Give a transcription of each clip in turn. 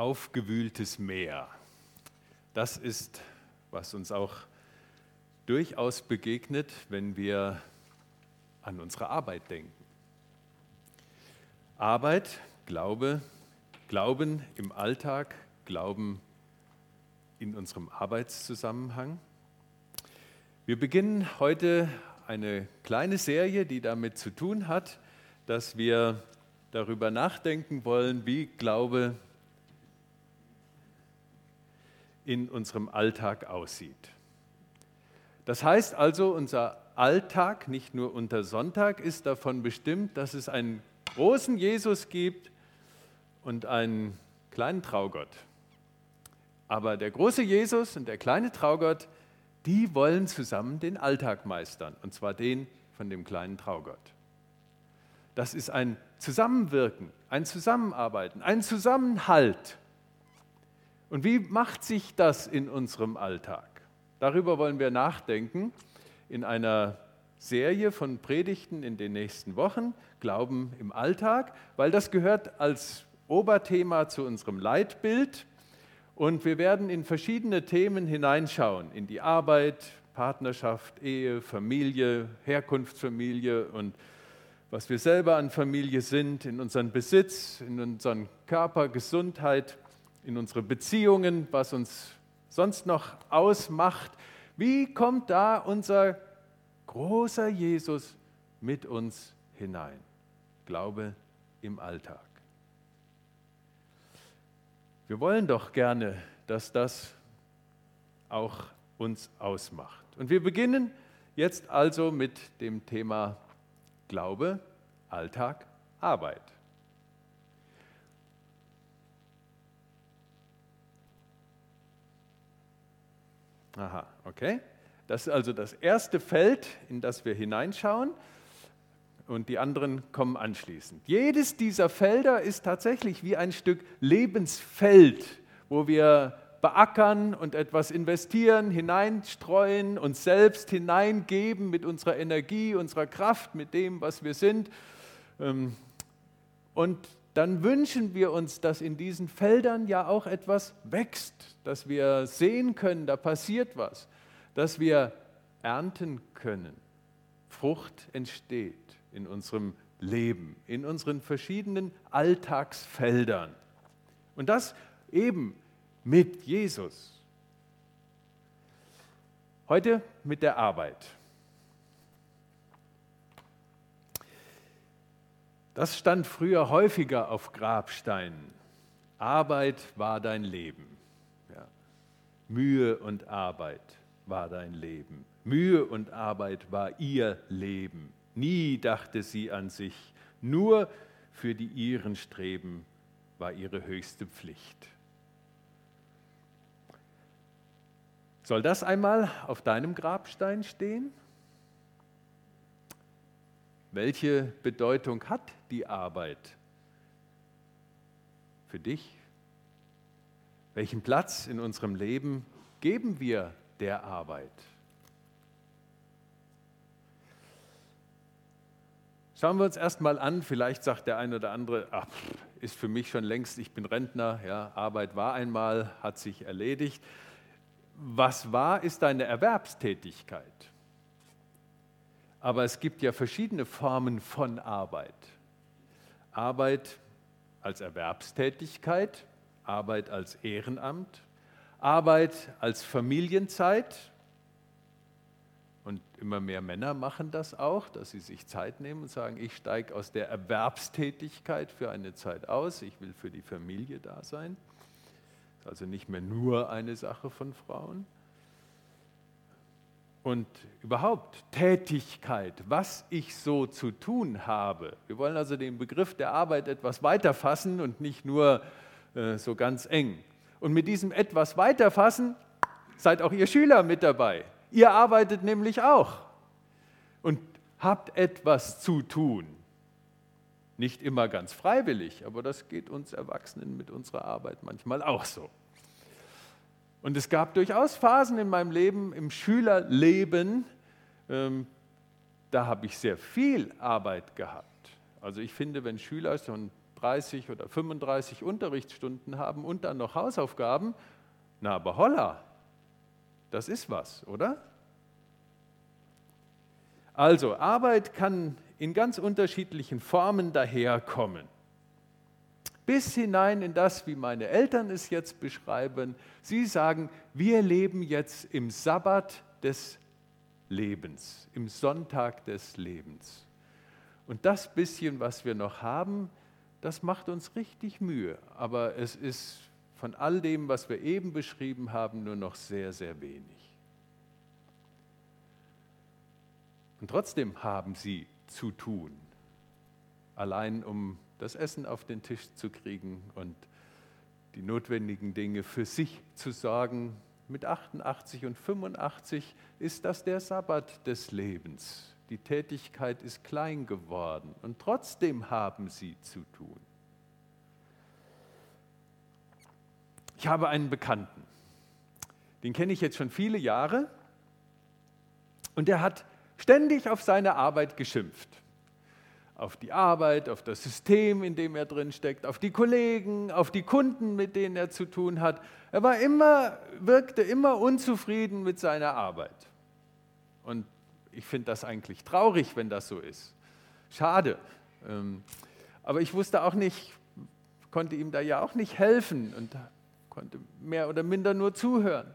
aufgewühltes Meer. Das ist, was uns auch durchaus begegnet, wenn wir an unsere Arbeit denken. Arbeit, Glaube, Glauben im Alltag, Glauben in unserem Arbeitszusammenhang. Wir beginnen heute eine kleine Serie, die damit zu tun hat, dass wir darüber nachdenken wollen, wie Glaube in unserem Alltag aussieht. Das heißt also, unser Alltag, nicht nur unter Sonntag, ist davon bestimmt, dass es einen großen Jesus gibt und einen kleinen Traugott. Aber der große Jesus und der kleine Traugott, die wollen zusammen den Alltag meistern, und zwar den von dem kleinen Traugott. Das ist ein Zusammenwirken, ein Zusammenarbeiten, ein Zusammenhalt. Und wie macht sich das in unserem Alltag? Darüber wollen wir nachdenken in einer Serie von Predigten in den nächsten Wochen, Glauben im Alltag, weil das gehört als Oberthema zu unserem Leitbild. Und wir werden in verschiedene Themen hineinschauen, in die Arbeit, Partnerschaft, Ehe, Familie, Herkunftsfamilie und was wir selber an Familie sind, in unseren Besitz, in unseren Körper, Gesundheit, in unsere Beziehungen, was uns sonst noch ausmacht. Wie kommt da unser großer Jesus mit uns hinein? Glaube im Alltag. Wir wollen doch gerne, dass das auch uns ausmacht. Und wir beginnen jetzt also mit dem Thema Glaube, Alltag, Arbeit. Aha, okay. Das ist also das erste Feld, in das wir hineinschauen und die anderen kommen anschließend. Jedes dieser Felder ist tatsächlich wie ein Stück Lebensfeld, wo wir beackern und etwas investieren, hineinstreuen, uns selbst hineingeben mit unserer Energie, unserer Kraft, mit dem, was wir sind. Ähm, und dann wünschen wir uns, dass in diesen Feldern ja auch etwas wächst, dass wir sehen können, da passiert was, dass wir ernten können. Frucht entsteht in unserem Leben, in unseren verschiedenen Alltagsfeldern. Und das eben mit Jesus. Heute mit der Arbeit. Das stand früher häufiger auf Grabsteinen. Arbeit war dein Leben. Ja. Mühe und Arbeit war dein Leben. Mühe und Arbeit war ihr Leben. Nie dachte sie an sich. Nur für die ihren Streben war ihre höchste Pflicht. Soll das einmal auf deinem Grabstein stehen? Welche Bedeutung hat die Arbeit für dich? Welchen Platz in unserem Leben geben wir der Arbeit? Schauen wir uns erstmal an, vielleicht sagt der eine oder andere, ach, ist für mich schon längst, ich bin Rentner, ja, Arbeit war einmal, hat sich erledigt was war, ist deine Erwerbstätigkeit. Aber es gibt ja verschiedene Formen von Arbeit. Arbeit als Erwerbstätigkeit, Arbeit als Ehrenamt, Arbeit als Familienzeit. Und immer mehr Männer machen das auch, dass sie sich Zeit nehmen und sagen, ich steige aus der Erwerbstätigkeit für eine Zeit aus, ich will für die Familie da sein. Ist also nicht mehr nur eine Sache von Frauen. Und überhaupt Tätigkeit, was ich so zu tun habe. Wir wollen also den Begriff der Arbeit etwas weiter fassen und nicht nur äh, so ganz eng. Und mit diesem etwas weiter fassen seid auch ihr Schüler mit dabei. Ihr arbeitet nämlich auch und habt etwas zu tun. Nicht immer ganz freiwillig, aber das geht uns Erwachsenen mit unserer Arbeit manchmal auch so. Und es gab durchaus Phasen in meinem Leben, im Schülerleben, ähm, da habe ich sehr viel Arbeit gehabt. Also ich finde, wenn Schüler schon 30 oder 35 Unterrichtsstunden haben und dann noch Hausaufgaben, na aber holla, das ist was, oder? Also Arbeit kann in ganz unterschiedlichen Formen daherkommen. Bis hinein in das, wie meine Eltern es jetzt beschreiben. Sie sagen, wir leben jetzt im Sabbat des Lebens, im Sonntag des Lebens. Und das bisschen, was wir noch haben, das macht uns richtig Mühe. Aber es ist von all dem, was wir eben beschrieben haben, nur noch sehr, sehr wenig. Und trotzdem haben sie zu tun, allein um das Essen auf den Tisch zu kriegen und die notwendigen Dinge für sich zu sorgen. Mit 88 und 85 ist das der Sabbat des Lebens. Die Tätigkeit ist klein geworden und trotzdem haben sie zu tun. Ich habe einen Bekannten, den kenne ich jetzt schon viele Jahre und der hat ständig auf seine Arbeit geschimpft. Auf die Arbeit, auf das System, in dem er drin steckt, auf die Kollegen, auf die Kunden, mit denen er zu tun hat. Er war immer, wirkte immer unzufrieden mit seiner Arbeit. Und ich finde das eigentlich traurig, wenn das so ist. Schade. Ähm, aber ich wusste auch nicht, konnte ihm da ja auch nicht helfen und konnte mehr oder minder nur zuhören.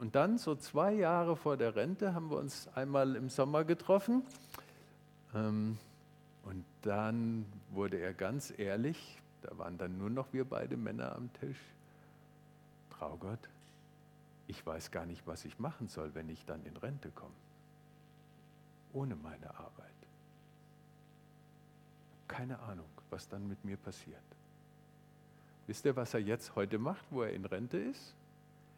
Und dann, so zwei Jahre vor der Rente, haben wir uns einmal im Sommer getroffen. Ähm, und dann wurde er ganz ehrlich, da waren dann nur noch wir beide Männer am Tisch. Traugott, ich weiß gar nicht, was ich machen soll, wenn ich dann in Rente komme. Ohne meine Arbeit. Keine Ahnung, was dann mit mir passiert. Wisst ihr, was er jetzt heute macht, wo er in Rente ist?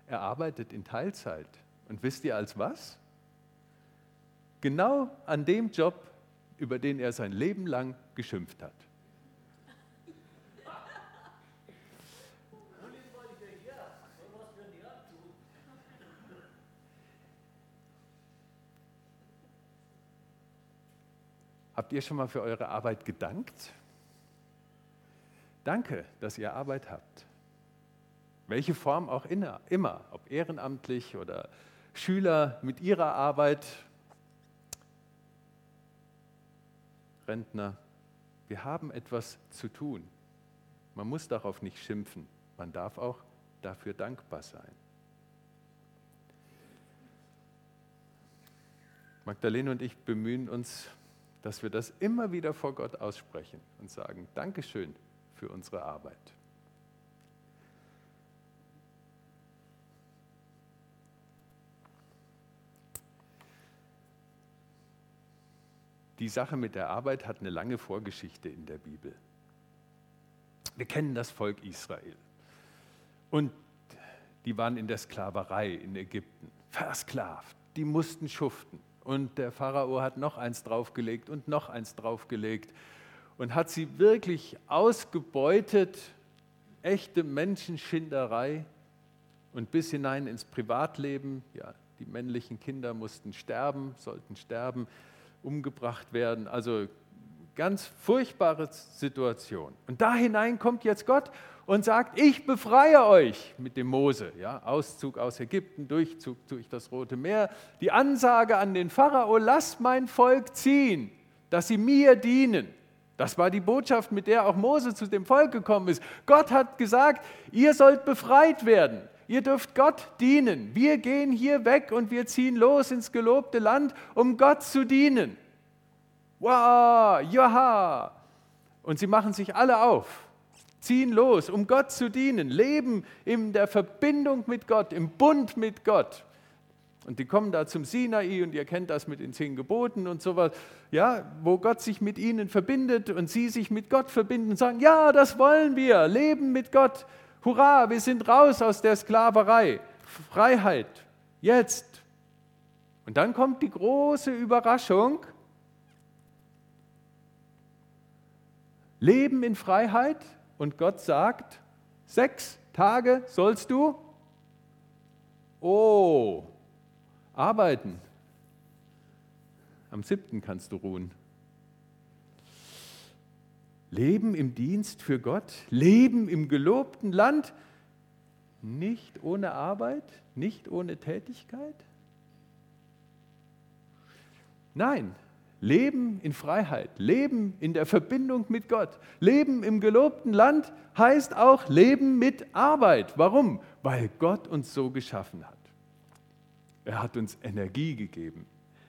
Er arbeitet in Teilzeit. Und wisst ihr als was? Genau an dem Job, über den er sein Leben lang geschimpft hat. Habt ihr schon mal für eure Arbeit gedankt? Danke, dass ihr Arbeit habt. Welche Form auch immer, ob ehrenamtlich oder Schüler mit ihrer Arbeit, Rentner, wir haben etwas zu tun. Man muss darauf nicht schimpfen, man darf auch dafür dankbar sein. Magdalene und ich bemühen uns, dass wir das immer wieder vor Gott aussprechen und sagen, Dankeschön für unsere Arbeit. Die Sache mit der Arbeit hat eine lange Vorgeschichte in der Bibel. Wir kennen das Volk Israel. Und die waren in der Sklaverei in Ägypten, versklavt. Die mussten schuften. Und der Pharao hat noch eins draufgelegt und noch eins draufgelegt und hat sie wirklich ausgebeutet, echte Menschenschinderei und bis hinein ins Privatleben. Ja, die männlichen Kinder mussten sterben, sollten sterben umgebracht werden. Also ganz furchtbare Situation. Und da hinein kommt jetzt Gott und sagt, ich befreie euch mit dem Mose. Ja, Auszug aus Ägypten, Durchzug durch das Rote Meer. Die Ansage an den Pharao, lass mein Volk ziehen, dass sie mir dienen. Das war die Botschaft, mit der auch Mose zu dem Volk gekommen ist. Gott hat gesagt, ihr sollt befreit werden. Ihr dürft Gott dienen. Wir gehen hier weg und wir ziehen los ins gelobte Land, um Gott zu dienen. Wow, jaha. Und sie machen sich alle auf, ziehen los, um Gott zu dienen, leben in der Verbindung mit Gott, im Bund mit Gott. Und die kommen da zum Sinai und ihr kennt das mit den zehn Geboten und sowas, ja, wo Gott sich mit ihnen verbindet und sie sich mit Gott verbinden und sagen, ja, das wollen wir, leben mit Gott, Hurra, wir sind raus aus der Sklaverei. Freiheit. Jetzt. Und dann kommt die große Überraschung. Leben in Freiheit und Gott sagt, sechs Tage sollst du, oh, arbeiten. Am siebten kannst du ruhen. Leben im Dienst für Gott, Leben im gelobten Land, nicht ohne Arbeit, nicht ohne Tätigkeit? Nein, Leben in Freiheit, Leben in der Verbindung mit Gott, Leben im gelobten Land heißt auch Leben mit Arbeit. Warum? Weil Gott uns so geschaffen hat. Er hat uns Energie gegeben.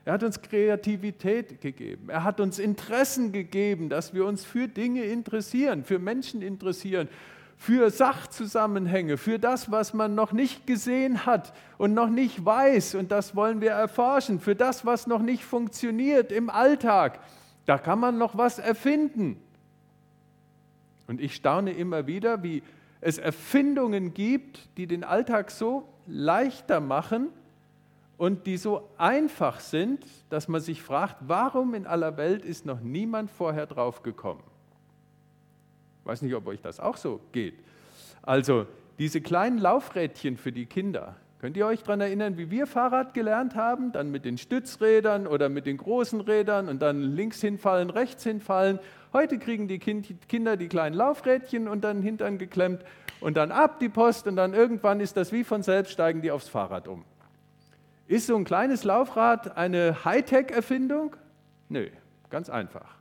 Er hat uns Kreativität gegeben. Er hat uns Interessen gegeben, dass wir uns für Dinge interessieren, für Menschen interessieren, für Sachzusammenhänge, für das, was man noch nicht gesehen hat und noch nicht weiß. Und das wollen wir erforschen, für das, was noch nicht funktioniert im Alltag. Da kann man noch was erfinden. Und ich staune immer wieder, wie es Erfindungen gibt, die den Alltag so leichter machen und die so einfach sind, dass man sich fragt, warum in aller Welt ist noch niemand vorher drauf gekommen? Ich weiß nicht, ob euch das auch so geht. Also diese kleinen Laufrädchen für die Kinder. Könnt ihr euch daran erinnern, wie wir Fahrrad gelernt haben? Dann mit den Stützrädern oder mit den großen Rädern und dann links hinfallen, rechts hinfallen. Heute kriegen die Kinder die kleinen Laufrädchen und dann hintern geklemmt und dann ab die Post und dann irgendwann ist das wie von selbst, steigen die aufs Fahrrad um. Ist so ein kleines Laufrad eine Hightech-Erfindung? Nö, ganz einfach.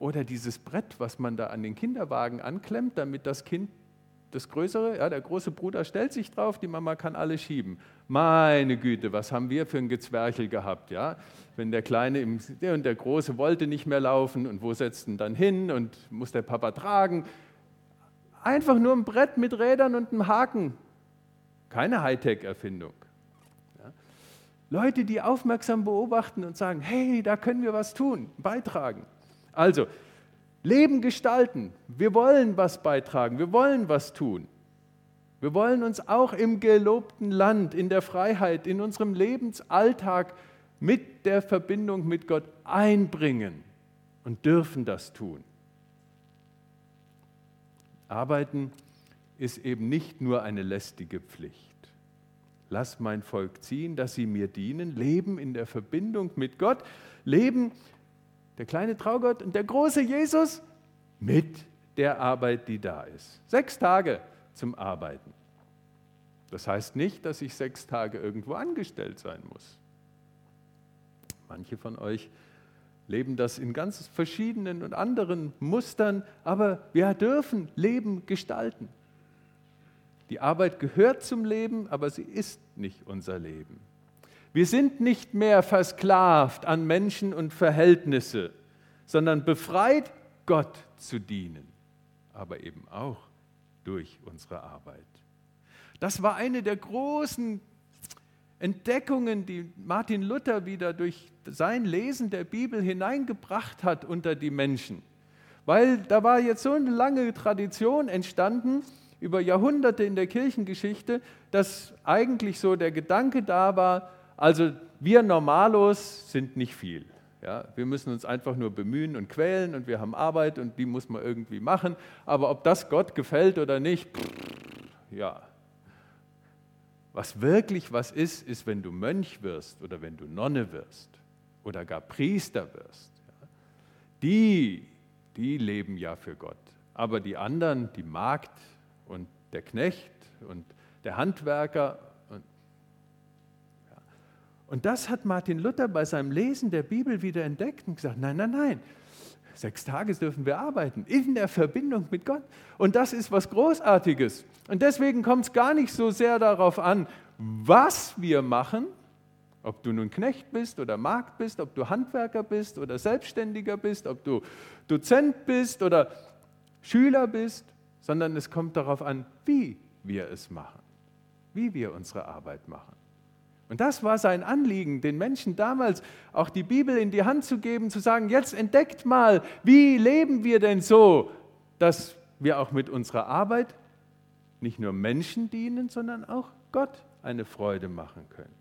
Oder dieses Brett, was man da an den Kinderwagen anklemmt, damit das Kind, das Größere, ja, der große Bruder stellt sich drauf, die Mama kann alles schieben. Meine Güte, was haben wir für ein Gezwerchel gehabt, ja? Wenn der Kleine im, und der Große wollte nicht mehr laufen und wo setzt ihn dann hin und muss der Papa tragen? Einfach nur ein Brett mit Rädern und einem Haken. Keine Hightech-Erfindung. Leute, die aufmerksam beobachten und sagen, hey, da können wir was tun, beitragen. Also, Leben gestalten. Wir wollen was beitragen, wir wollen was tun. Wir wollen uns auch im gelobten Land, in der Freiheit, in unserem Lebensalltag mit der Verbindung mit Gott einbringen und dürfen das tun. Arbeiten ist eben nicht nur eine lästige Pflicht. Lass mein Volk ziehen, dass sie mir dienen, leben in der Verbindung mit Gott, leben der kleine Traugott und der große Jesus mit der Arbeit, die da ist. Sechs Tage zum Arbeiten. Das heißt nicht, dass ich sechs Tage irgendwo angestellt sein muss. Manche von euch leben das in ganz verschiedenen und anderen Mustern, aber wir dürfen Leben gestalten. Die Arbeit gehört zum Leben, aber sie ist nicht unser Leben. Wir sind nicht mehr versklavt an Menschen und Verhältnisse, sondern befreit, Gott zu dienen, aber eben auch durch unsere Arbeit. Das war eine der großen Entdeckungen, die Martin Luther wieder durch sein Lesen der Bibel hineingebracht hat unter die Menschen. Weil da war jetzt so eine lange Tradition entstanden über Jahrhunderte in der Kirchengeschichte, dass eigentlich so der Gedanke da war, also wir Normalos sind nicht viel. Ja, wir müssen uns einfach nur bemühen und quälen und wir haben Arbeit und die muss man irgendwie machen. Aber ob das Gott gefällt oder nicht, pff, ja. Was wirklich was ist, ist, wenn du Mönch wirst oder wenn du Nonne wirst oder gar Priester wirst. Ja. Die, die leben ja für Gott. Aber die anderen, die Magd und der Knecht und der Handwerker und das hat Martin Luther bei seinem Lesen der Bibel wieder entdeckt und gesagt, nein, nein, nein, sechs Tage dürfen wir arbeiten, in der Verbindung mit Gott. Und das ist was Großartiges. Und deswegen kommt es gar nicht so sehr darauf an, was wir machen, ob du nun Knecht bist oder Magd bist, ob du Handwerker bist oder Selbstständiger bist, ob du Dozent bist oder Schüler bist, sondern es kommt darauf an, wie wir es machen, wie wir unsere Arbeit machen. Und das war sein Anliegen, den Menschen damals auch die Bibel in die Hand zu geben, zu sagen, jetzt entdeckt mal, wie leben wir denn so, dass wir auch mit unserer Arbeit nicht nur Menschen dienen, sondern auch Gott eine Freude machen können.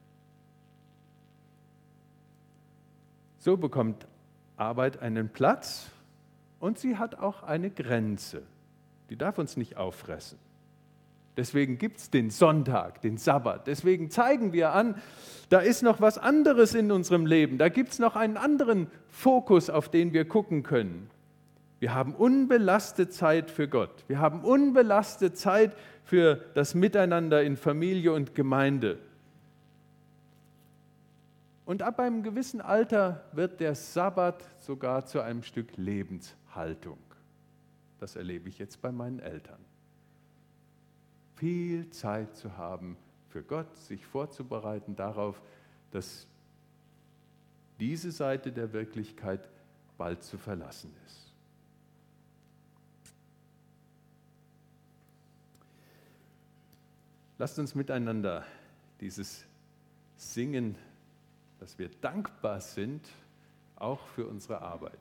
So bekommt Arbeit einen Platz und sie hat auch eine Grenze. Die darf uns nicht auffressen. Deswegen gibt es den Sonntag, den Sabbat. Deswegen zeigen wir an, da ist noch was anderes in unserem Leben. Da gibt es noch einen anderen Fokus, auf den wir gucken können. Wir haben unbelastet Zeit für Gott. Wir haben unbelastet Zeit für das Miteinander in Familie und Gemeinde. Und ab einem gewissen Alter wird der Sabbat sogar zu einem Stück Lebenshaltung. Das erlebe ich jetzt bei meinen Eltern. Viel Zeit zu haben für Gott, sich vorzubereiten darauf, dass diese Seite der Wirklichkeit bald zu verlassen ist. Lasst uns miteinander dieses Singen, dass wir dankbar sind, auch für unsere Arbeit.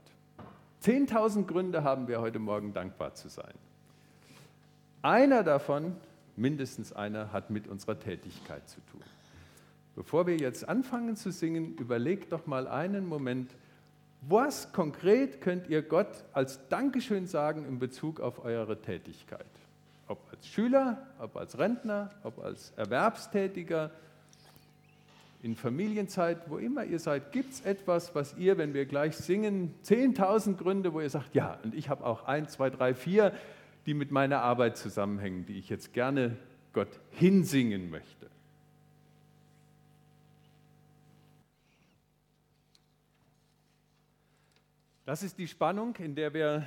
Zehntausend Gründe haben wir heute Morgen dankbar zu sein. Einer davon, mindestens einer, hat mit unserer Tätigkeit zu tun. Bevor wir jetzt anfangen zu singen, überlegt doch mal einen Moment, was konkret könnt ihr Gott als Dankeschön sagen in Bezug auf eure Tätigkeit? Ob als Schüler, ob als Rentner, ob als Erwerbstätiger, in Familienzeit, wo immer ihr seid, gibt es etwas, was ihr, wenn wir gleich singen, 10.000 Gründe, wo ihr sagt, ja, und ich habe auch ein, zwei, drei, vier, die mit meiner Arbeit zusammenhängen, die ich jetzt gerne Gott hinsingen möchte. Das ist die Spannung, in der wir,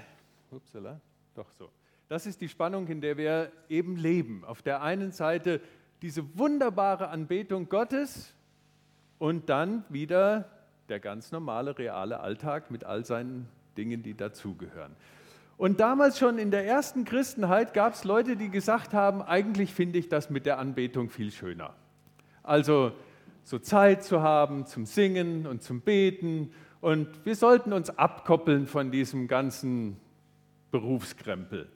upsala, doch so, das ist die Spannung, in der wir eben leben. Auf der einen Seite diese wunderbare Anbetung Gottes und dann wieder der ganz normale, reale Alltag mit all seinen Dingen, die dazugehören. Und damals schon in der ersten Christenheit gab es Leute, die gesagt haben, eigentlich finde ich das mit der Anbetung viel schöner. Also so Zeit zu haben zum Singen und zum Beten und wir sollten uns abkoppeln von diesem ganzen Berufskrempel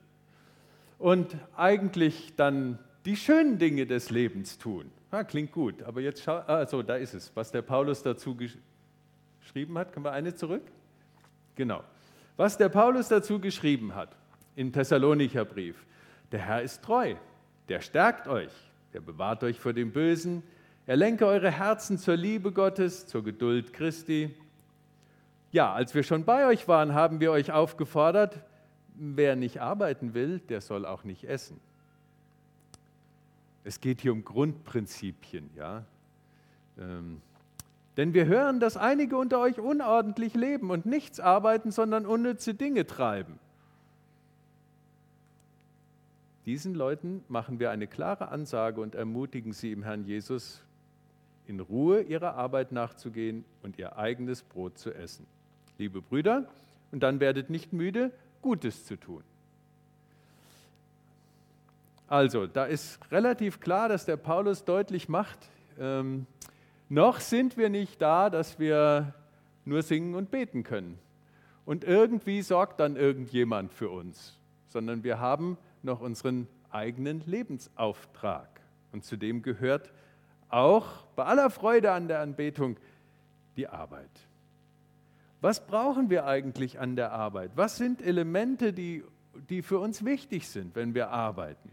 und eigentlich dann die schönen Dinge des Lebens tun. Ah, klingt gut, aber jetzt schau, also da ist es, was der Paulus dazu geschrieben hat. Können wir eine zurück? Genau. Was der Paulus dazu geschrieben hat im Thessalonicher Brief. Der Herr ist treu, der stärkt euch, der bewahrt euch vor dem Bösen, er lenke eure Herzen zur Liebe Gottes, zur Geduld Christi ja, als wir schon bei euch waren, haben wir euch aufgefordert, wer nicht arbeiten will, der soll auch nicht essen. Es geht hier um Grundprinzipien, ja. Ähm, denn wir hören, dass einige unter euch unordentlich leben und nichts arbeiten, sondern unnütze Dinge treiben. Diesen Leuten machen wir eine klare Ansage und ermutigen sie im Herrn Jesus, in Ruhe ihrer Arbeit nachzugehen und ihr eigenes Brot zu essen liebe Brüder, und dann werdet nicht müde, Gutes zu tun. Also, da ist relativ klar, dass der Paulus deutlich macht, ähm, noch sind wir nicht da, dass wir nur singen und beten können. Und irgendwie sorgt dann irgendjemand für uns, sondern wir haben noch unseren eigenen Lebensauftrag. Und zu dem gehört auch bei aller Freude an der Anbetung die Arbeit. Was brauchen wir eigentlich an der Arbeit? Was sind Elemente, die, die für uns wichtig sind, wenn wir arbeiten?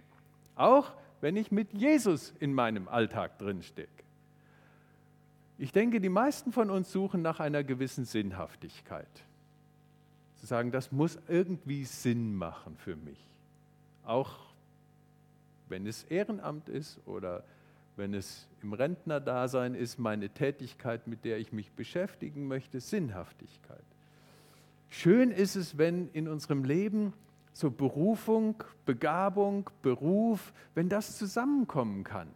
Auch wenn ich mit Jesus in meinem Alltag drinstecke. Ich denke, die meisten von uns suchen nach einer gewissen Sinnhaftigkeit. Zu sagen, das muss irgendwie Sinn machen für mich. Auch wenn es Ehrenamt ist oder wenn es im Rentnerdasein ist, meine Tätigkeit, mit der ich mich beschäftigen möchte, Sinnhaftigkeit. Schön ist es, wenn in unserem Leben so Berufung, Begabung, Beruf, wenn das zusammenkommen kann.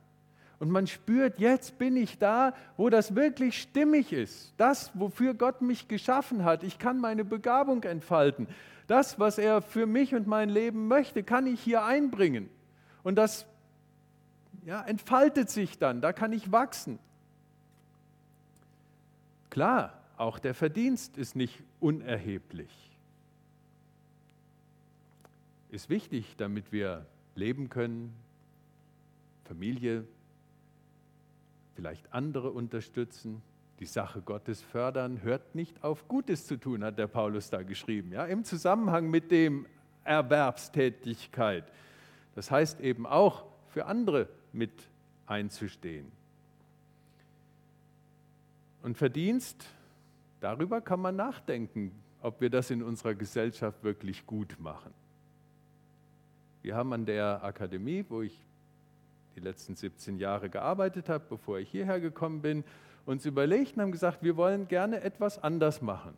Und man spürt, jetzt bin ich da, wo das wirklich stimmig ist. Das, wofür Gott mich geschaffen hat. Ich kann meine Begabung entfalten. Das, was er für mich und mein Leben möchte, kann ich hier einbringen. Und das ja, entfaltet sich dann, da kann ich wachsen. Klar, auch der Verdienst ist nicht unerheblich. Ist wichtig, damit wir leben können, Familie, vielleicht andere unterstützen, die Sache Gottes fördern, hört nicht auf Gutes zu tun, hat der Paulus da geschrieben, ja, im Zusammenhang mit dem Erwerbstätigkeit. Das heißt eben auch für andere mit einzustehen. Und Verdienst, darüber kann man nachdenken. ob wir das in unserer Gesellschaft wirklich gut machen. Wir haben an der Akademie, wo ich die letzten 17 Jahre gearbeitet habe, bevor ich hierher gekommen bin, uns überlegt und haben gesagt, wir wollen gerne etwas anders machen.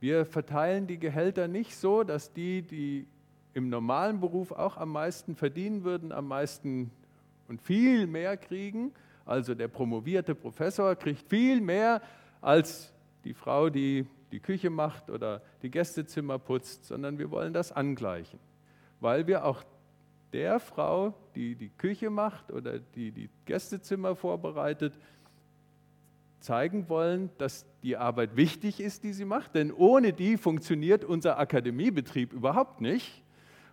Wir verteilen die Gehälter nicht so, dass die, die im normalen Beruf auch am meisten verdienen würden, am meisten und viel mehr kriegen. Also der promovierte Professor kriegt viel mehr als die Frau, die die Küche macht oder die Gästezimmer putzt, sondern wir wollen das angleichen, weil wir auch der Frau, die die Küche macht oder die die Gästezimmer vorbereitet, zeigen wollen, dass die Arbeit wichtig ist, die sie macht, denn ohne die funktioniert unser Akademiebetrieb überhaupt nicht.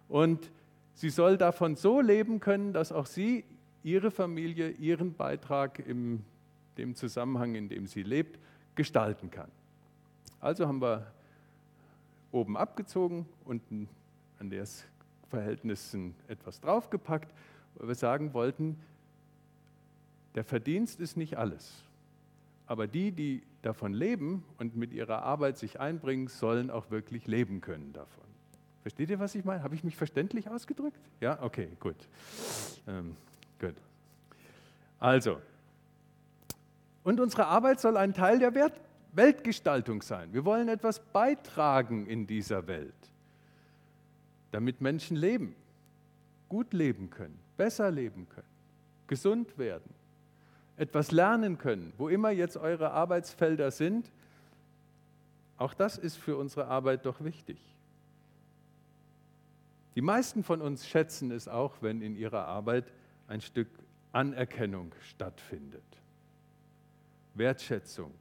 Und sie soll davon so leben können, dass auch sie, ihre Familie, ihren Beitrag in dem Zusammenhang, in dem sie lebt, gestalten kann. Also haben wir oben abgezogen, unten an den Verhältnissen etwas draufgepackt, weil wir sagen wollten, der Verdienst ist nicht alles. Aber die, die davon leben und mit ihrer Arbeit sich einbringen, sollen auch wirklich leben können davon. Versteht ihr, was ich meine? Habe ich mich verständlich ausgedrückt? Ja, okay, gut. Ähm, gut. Also, und unsere Arbeit soll ein Teil der Wert Weltgestaltung sein. Wir wollen etwas beitragen in dieser Welt, damit Menschen leben, gut leben können, besser leben können, gesund werden, etwas lernen können, wo immer jetzt eure Arbeitsfelder sind. Auch das ist für unsere Arbeit doch wichtig. Die meisten von uns schätzen es auch, wenn in ihrer Arbeit ein Stück Anerkennung stattfindet. Wertschätzung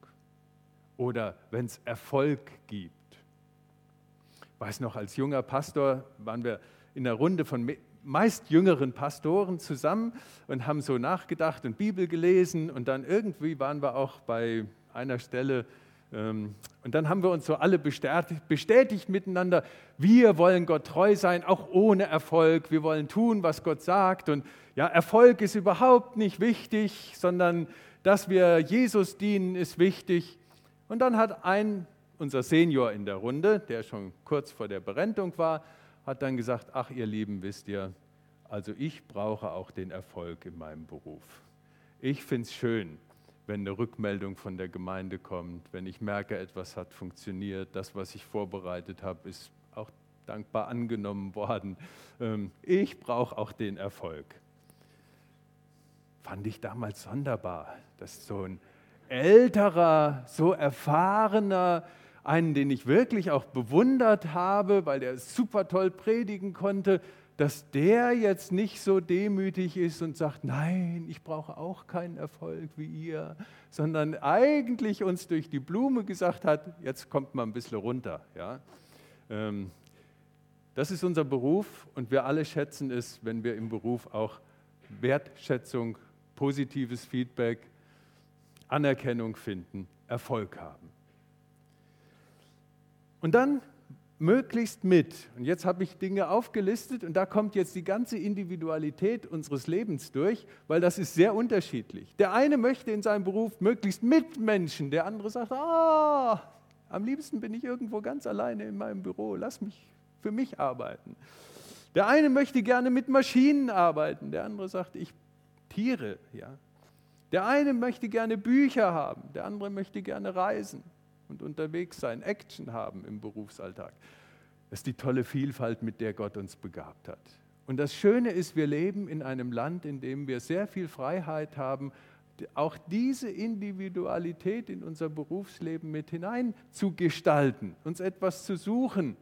oder wenn es Erfolg gibt. Weiß noch, als junger Pastor waren wir in einer Runde von meist jüngeren Pastoren zusammen und haben so nachgedacht und Bibel gelesen und dann irgendwie waren wir auch bei einer Stelle ähm, und dann haben wir uns so alle bestätigt, bestätigt miteinander, wir wollen Gott treu sein, auch ohne Erfolg. Wir wollen tun, was Gott sagt. Und ja, Erfolg ist überhaupt nicht wichtig, sondern dass wir Jesus dienen, ist wichtig. Und dann hat ein, unser Senior in der Runde, der schon kurz vor der Berentung war, hat dann gesagt, ach ihr Lieben, wisst ihr, also ich brauche auch den Erfolg in meinem Beruf. Ich finde es schön, wenn eine Rückmeldung von der Gemeinde kommt, wenn ich merke, etwas hat funktioniert, das, was ich vorbereitet habe, ist auch dankbar angenommen worden. Ähm, ich brauche auch den Erfolg. Fand ich damals sonderbar, dass so ein älterer, so erfahrener, einen, den ich wirklich auch bewundert habe, weil der super toll predigen konnte, dass der jetzt nicht so demütig ist und sagt, nein, ich brauche auch keinen Erfolg wie ihr, sondern eigentlich uns durch die Blume gesagt hat, jetzt kommt mal ein bisschen runter. Ja? Ähm, das ist unser Beruf und wir alle schätzen es, wenn wir im Beruf auch Wertschätzung, positives Feedback, Anerkennung finden, Erfolg haben. Und dann möglichst mit. Und jetzt habe ich Dinge aufgelistet und da kommt jetzt die ganze Individualität unseres Lebens durch, weil das ist sehr unterschiedlich. Der eine möchte in seinem Beruf möglichst mit Menschen, der andere sagt, ah, am liebsten bin ich irgendwo ganz alleine in meinem Büro, lass mich für mich arbeiten. Der eine möchte gerne mit Maschinen arbeiten, der andere sagt, ich Tiere, ja. Der eine möchte gerne Bücher haben, der andere möchte gerne reisen und unterwegs sein, Action haben im Berufsalltag. Das ist die tolle Vielfalt, mit der Gott uns begabt hat. Und das Schöne ist, wir leben in einem Land, in dem wir sehr viel Freiheit haben, auch diese Individualität in unser Berufsleben mit hinein zu gestalten, uns etwas zu suchen,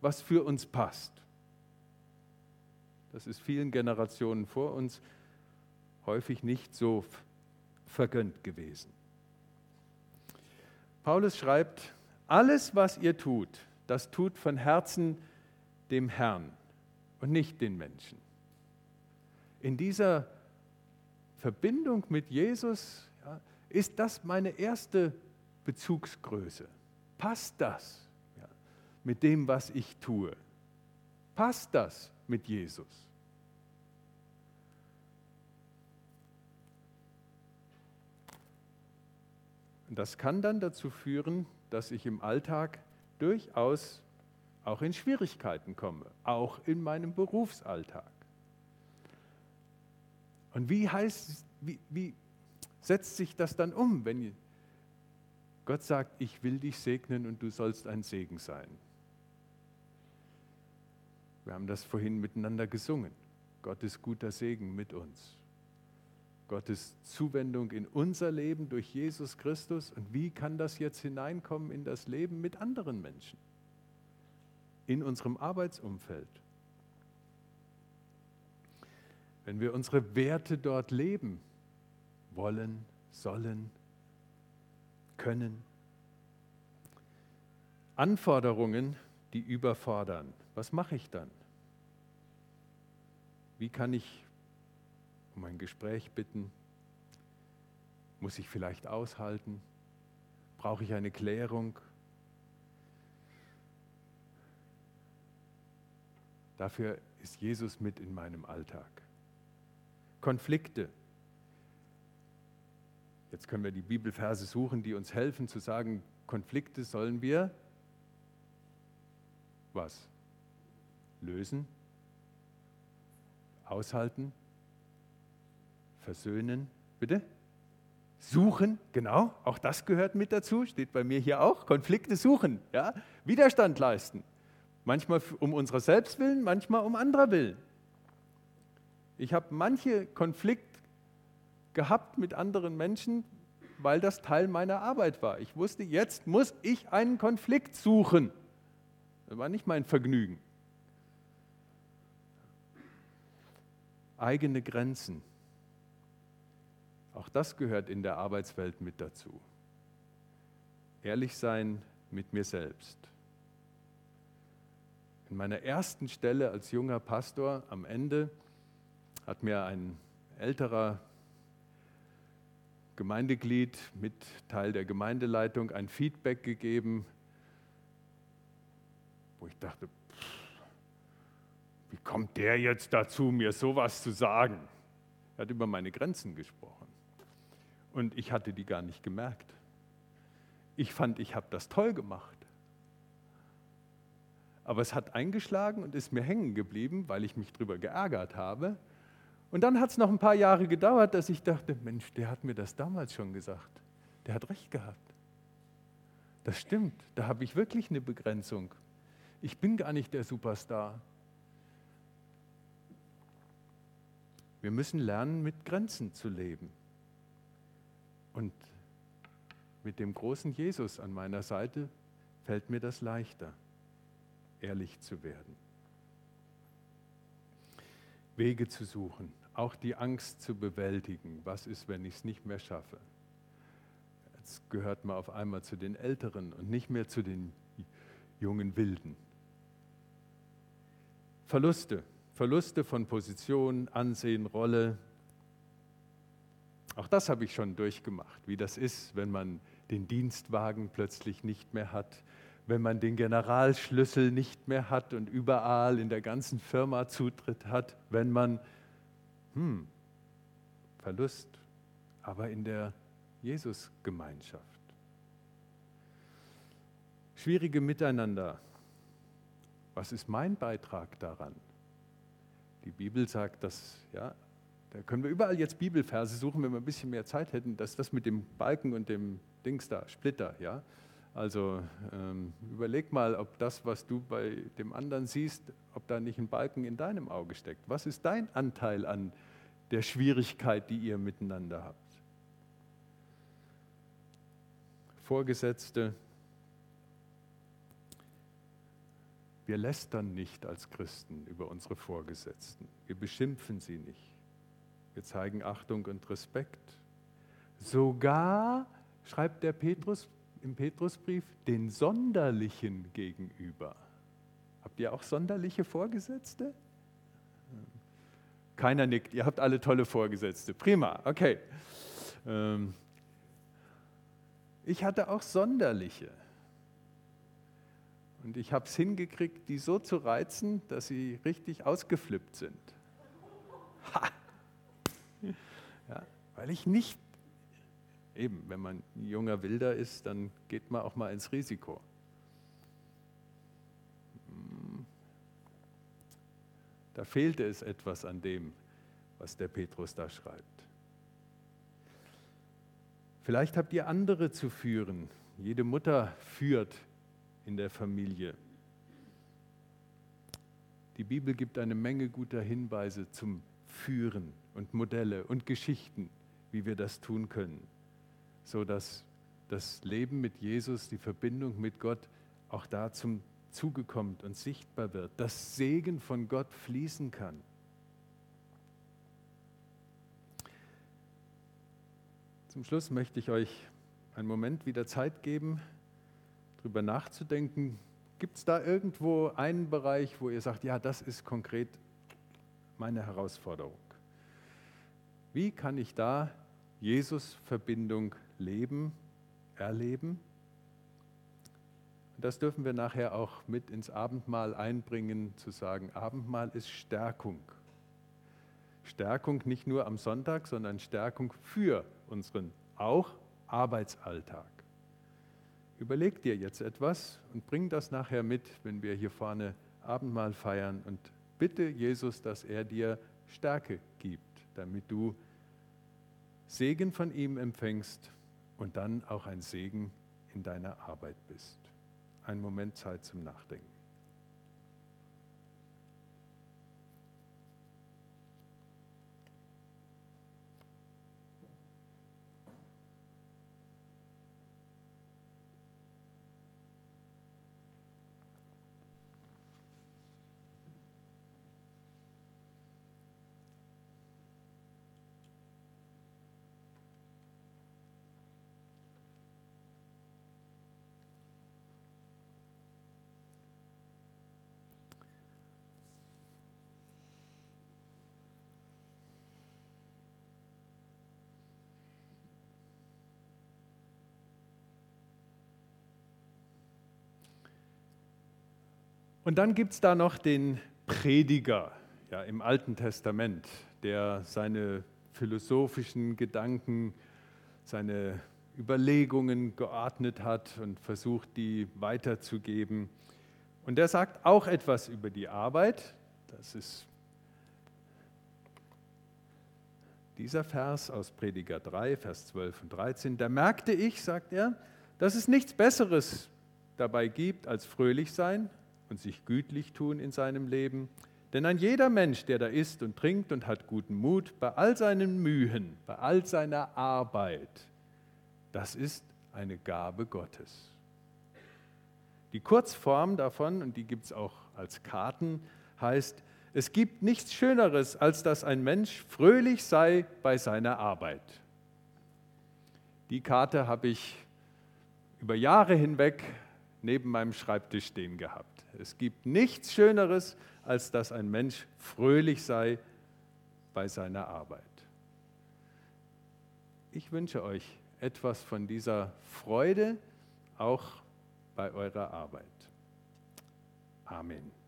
was für uns passt. Das ist vielen Generationen vor uns häufig nicht so vergönnt gewesen. Paulus schreibt, alles, was ihr tut, das tut von Herzen dem Herrn und nicht den Menschen. In dieser Verbindung mit Jesus ja, ist das meine erste Bezugsgröße. Passt das ja, mit dem, was ich tue? Passt das mit Jesus? Und das kann dann dazu führen, dass ich im Alltag durchaus auch in Schwierigkeiten komme, auch in meinem Berufsalltag. Und wie heißt, wie, wie setzt sich das dann um, wenn Gott sagt, ich will dich segnen und du sollst ein Segen sein? Wir haben das vorhin miteinander gesungen. Gottes guter Segen mit uns. Gottes Zuwendung in unser Leben durch Jesus Christus. Und wie kann das jetzt hineinkommen in das Leben mit anderen Menschen? In unserem Arbeitsumfeld. Wenn wir unsere Werte dort leben wollen, sollen, können. Anforderungen, die überfordern. Was mache ich dann? Wie kann ich um ein Gespräch bitten? Muss ich vielleicht aushalten? Brauche ich eine Klärung? Dafür ist Jesus mit in meinem Alltag. Konflikte. Jetzt können wir die Bibelverse suchen, die uns helfen zu sagen, Konflikte sollen wir was? Lösen, aushalten, versöhnen, bitte? Suchen, genau, auch das gehört mit dazu, steht bei mir hier auch. Konflikte suchen, ja? Widerstand leisten. Manchmal um unserer selbst willen, manchmal um anderer willen. Ich habe manche Konflikt gehabt mit anderen Menschen, weil das Teil meiner Arbeit war. Ich wusste, jetzt muss ich einen Konflikt suchen. Das war nicht mein Vergnügen. Eigene Grenzen. Auch das gehört in der Arbeitswelt mit dazu. Ehrlich sein mit mir selbst. In meiner ersten Stelle als junger Pastor am Ende hat mir ein älterer Gemeindeglied mit Teil der Gemeindeleitung ein Feedback gegeben, wo ich dachte, wie kommt der jetzt dazu, mir sowas zu sagen? Er hat über meine Grenzen gesprochen. Und ich hatte die gar nicht gemerkt. Ich fand, ich habe das toll gemacht. Aber es hat eingeschlagen und ist mir hängen geblieben, weil ich mich darüber geärgert habe. Und dann hat es noch ein paar Jahre gedauert, dass ich dachte, Mensch, der hat mir das damals schon gesagt. Der hat recht gehabt. Das stimmt, da habe ich wirklich eine Begrenzung. Ich bin gar nicht der Superstar. Wir müssen lernen, mit Grenzen zu leben. Und mit dem großen Jesus an meiner Seite fällt mir das leichter, ehrlich zu werden. Wege zu suchen, auch die Angst zu bewältigen. Was ist, wenn ich es nicht mehr schaffe? Jetzt gehört man auf einmal zu den Älteren und nicht mehr zu den jungen Wilden. Verluste, Verluste von Position, Ansehen, Rolle, auch das habe ich schon durchgemacht, wie das ist, wenn man den Dienstwagen plötzlich nicht mehr hat, wenn man den Generalschlüssel nicht mehr hat und überall in der ganzen Firma Zutritt hat, wenn man, hm, Verlust, aber in der Jesusgemeinschaft. Schwierige Miteinander. Was ist mein Beitrag daran? Die Bibel sagt, dass ja, da können wir überall jetzt Bibelverse suchen, wenn wir ein bisschen mehr Zeit hätten, dass das mit dem Balken und dem Dings da, Splitter, ja. Also ähm, überleg mal, ob das, was du bei dem anderen siehst, ob da nicht ein Balken in deinem Auge steckt. Was ist dein Anteil an der Schwierigkeit, die ihr miteinander habt? Vorgesetzte, wir lästern nicht als Christen über unsere Vorgesetzten. Wir beschimpfen sie nicht. Wir zeigen Achtung und Respekt. Sogar, schreibt der Petrus im Petrusbrief, den Sonderlichen gegenüber. Habt ihr auch sonderliche Vorgesetzte? Keiner nickt, ihr habt alle tolle Vorgesetzte. Prima, okay. Ähm, ich hatte auch sonderliche. Und ich habe es hingekriegt, die so zu reizen, dass sie richtig ausgeflippt sind. Ha! Ja? Weil ich nicht, eben, wenn man junger Wilder ist, dann geht man auch mal ins Risiko. Hm. Da fehlte es etwas an dem, was der Petrus da schreibt. Vielleicht habt ihr andere zu führen. Jede Mutter führt in der Familie. Die Bibel gibt eine Menge guter Hinweise zum Führen und Modelle und Geschichten, wie wir das tun können, so dass das Leben mit Jesus, die Verbindung mit Gott auch da zum Zuge kommt und sichtbar wird, dass Segen von Gott fließen kann. Zum Schluss möchte ich euch einen Moment wieder Zeit geben, darüber nachzudenken, Gibt es da irgendwo einen Bereich, wo ihr sagt, ja, das ist konkret meine Herausforderung? Wie kann ich da Jesus-Verbindung leben, erleben? Das dürfen wir nachher auch mit ins Abendmahl einbringen, zu sagen, Abendmahl ist Stärkung. Stärkung nicht nur am Sonntag, sondern Stärkung für unseren auch Arbeitsalltag. Überleg dir jetzt etwas und bring das nachher mit, wenn wir hier vorne Abendmahl feiern und bitte Jesus, dass er dir Stärke gibt, damit du Segen von ihm empfängst und dann auch ein Segen in deiner Arbeit bist. Ein Moment Zeit zum Nachdenken. Und dann gibt es da noch den Prediger ja, im Alten Testament, der seine philosophischen Gedanken, seine Überlegungen geordnet hat und versucht, die weiterzugeben. Und der sagt auch etwas über die Arbeit. Das ist dieser Vers aus Prediger 3, Vers 12 und 13. Da merkte ich, sagt er, dass es nichts Besseres dabei gibt als fröhlich sein und sich gütlich tun in seinem Leben. Denn ein jeder Mensch, der da isst und trinkt und hat guten Mut, bei all seinen Mühen, bei all seiner Arbeit, das ist eine Gabe Gottes. Die Kurzform davon, und die gibt es auch als Karten, heißt, es gibt nichts Schöneres, als dass ein Mensch fröhlich sei bei seiner Arbeit. Die Karte habe ich über Jahre hinweg neben meinem Schreibtisch stehen gehabt. Es gibt nichts Schöneres, als dass ein Mensch fröhlich sei bei seiner Arbeit. Ich wünsche euch etwas von dieser Freude auch bei eurer Arbeit. Amen.